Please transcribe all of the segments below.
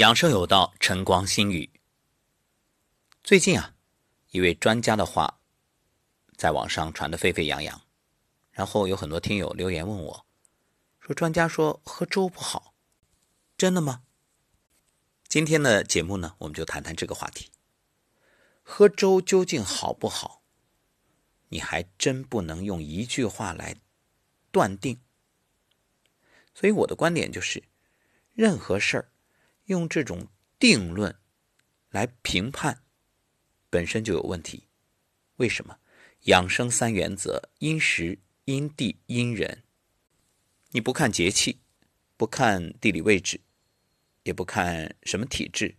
养生有道，晨光心语。最近啊，一位专家的话在网上传得沸沸扬扬，然后有很多听友留言问我，说专家说喝粥不好，真的吗？今天的节目呢，我们就谈谈这个话题。喝粥究竟好不好？你还真不能用一句话来断定。所以我的观点就是，任何事儿。用这种定论来评判，本身就有问题。为什么？养生三原则：因时、因地、因人。你不看节气，不看地理位置，也不看什么体质，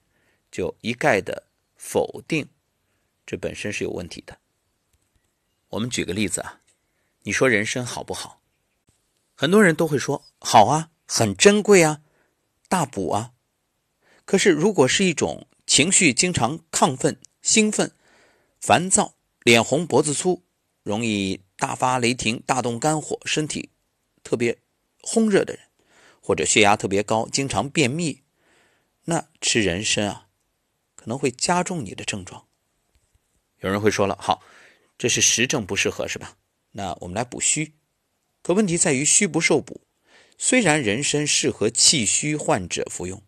就一概的否定，这本身是有问题的。我们举个例子啊，你说人参好不好？很多人都会说好啊，很珍贵啊，大补啊。可是，如果是一种情绪经常亢奋、兴奋、烦躁、脸红脖子粗、容易大发雷霆、大动肝火、身体特别烘热的人，或者血压特别高、经常便秘，那吃人参啊，可能会加重你的症状。有人会说了，好，这是实证不适合是吧？那我们来补虚。可问题在于虚不受补。虽然人参适合气虚患者服用。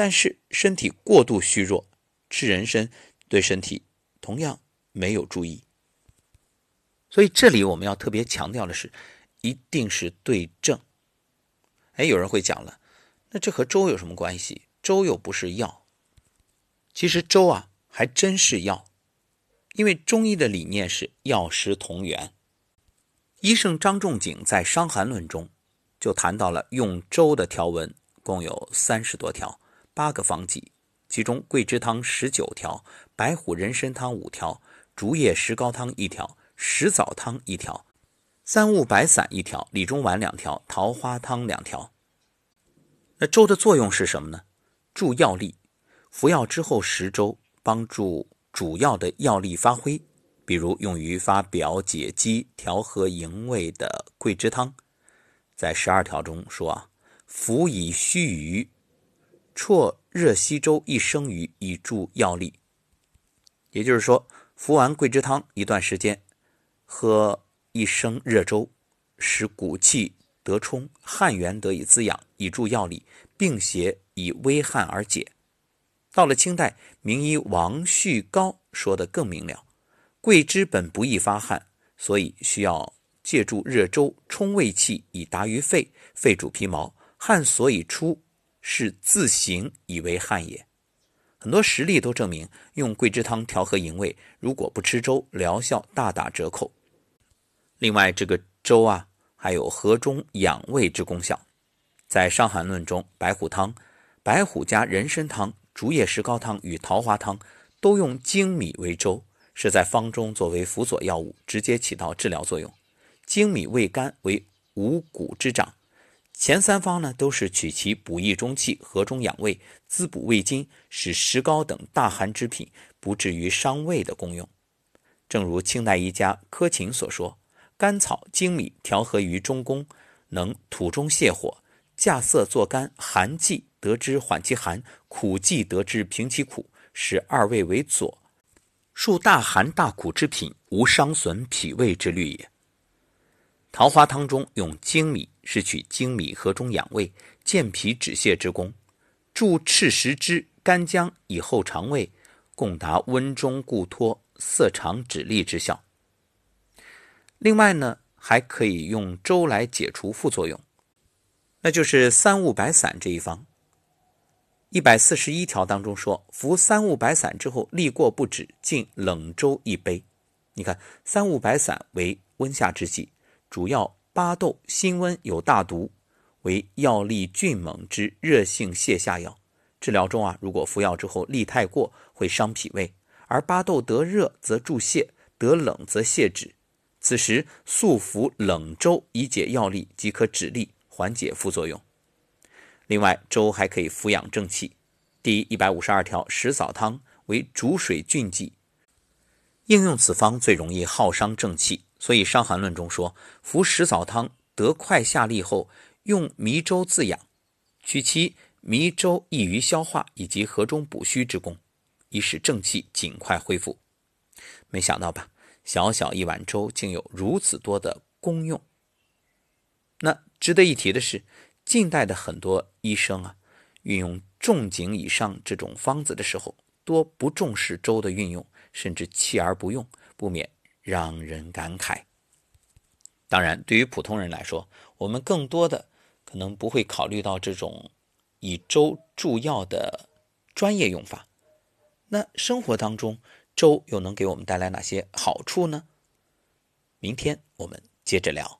但是身体过度虚弱，吃人参对身体同样没有注意。所以这里我们要特别强调的是，一定是对症。哎，有人会讲了，那这和粥有什么关系？粥又不是药。其实粥啊，还真是药，因为中医的理念是药食同源。医圣张仲景在《伤寒论》中就谈到了用粥的条文，共有三十多条。八个方剂，其中桂枝汤十九条，白虎人参汤五条，竹叶石膏汤一条，石枣汤一条，三物白散一条，理中丸两条，桃花汤两条。那粥的作用是什么呢？助药力，服药之后食粥，帮助主要的药力发挥。比如用于发表解肌、调和营卫的桂枝汤，在十二条中说啊，服以须臾。啜热稀粥一升余，以助药力。也就是说，服完桂枝汤一段时间，喝一升热粥，使骨气得充，汗源得以滋养，以助药力，病邪以微汗而解。到了清代，名医王旭高说的更明了：桂枝本不易发汗，所以需要借助热粥充胃气，以达于肺。肺主皮毛，汗所以出。是自行以为汗也。很多实例都证明，用桂枝汤调和营卫，如果不吃粥，疗效大打折扣。另外，这个粥啊，还有和中养胃之功效。在《伤寒论》中，白虎汤、白虎加人参汤、竹叶石膏汤与桃花汤都用粳米为粥，是在方中作为辅佐药物，直接起到治疗作用。粳米味甘，为五谷之长。前三方呢，都是取其补益中气、和中养胃、滋补胃津，使石膏等大寒之品不至于伤胃的功用。正如清代医家柯勤所说：“甘草、粳米调和于中宫，能土中泻火；架色作甘，寒剂得之缓其寒，苦剂得之平其苦，使二味为佐，数大寒大苦之品，无伤损脾胃之虑也。”桃花汤中用粳米。是取精米和中养胃、健脾止泻之功，助赤石之干姜以后肠胃，共达温中固脱、涩肠止痢之效。另外呢，还可以用粥来解除副作用，那就是三物白散这一方。一百四十一条当中说，服三物白散之后，痢过不止，进冷粥一杯。你看，三物白散为温下之剂，主要。巴豆辛温有大毒，为药力峻猛之热性泻下药。治疗中啊，如果服药之后力太过，会伤脾胃；而巴豆得热则助泻，得冷则泻止。此时速服冷粥以解药力，即可止痢，缓解副作用。另外，粥还可以扶养正气。第一百五十二条，石枣汤为主水峻剂，应用此方最容易耗伤正气。所以《伤寒论》中说，服食枣汤得快下利后，用糜粥自养，取其迷粥易于消化，以及和中补虚之功，以使正气尽快恢复。没想到吧，小小一碗粥竟有如此多的功用。那值得一提的是，近代的很多医生啊，运用重景以上这种方子的时候，多不重视粥的运用，甚至弃而不用，不免让人感慨。当然，对于普通人来说，我们更多的可能不会考虑到这种以粥助药的专业用法。那生活当中，粥又能给我们带来哪些好处呢？明天我们接着聊。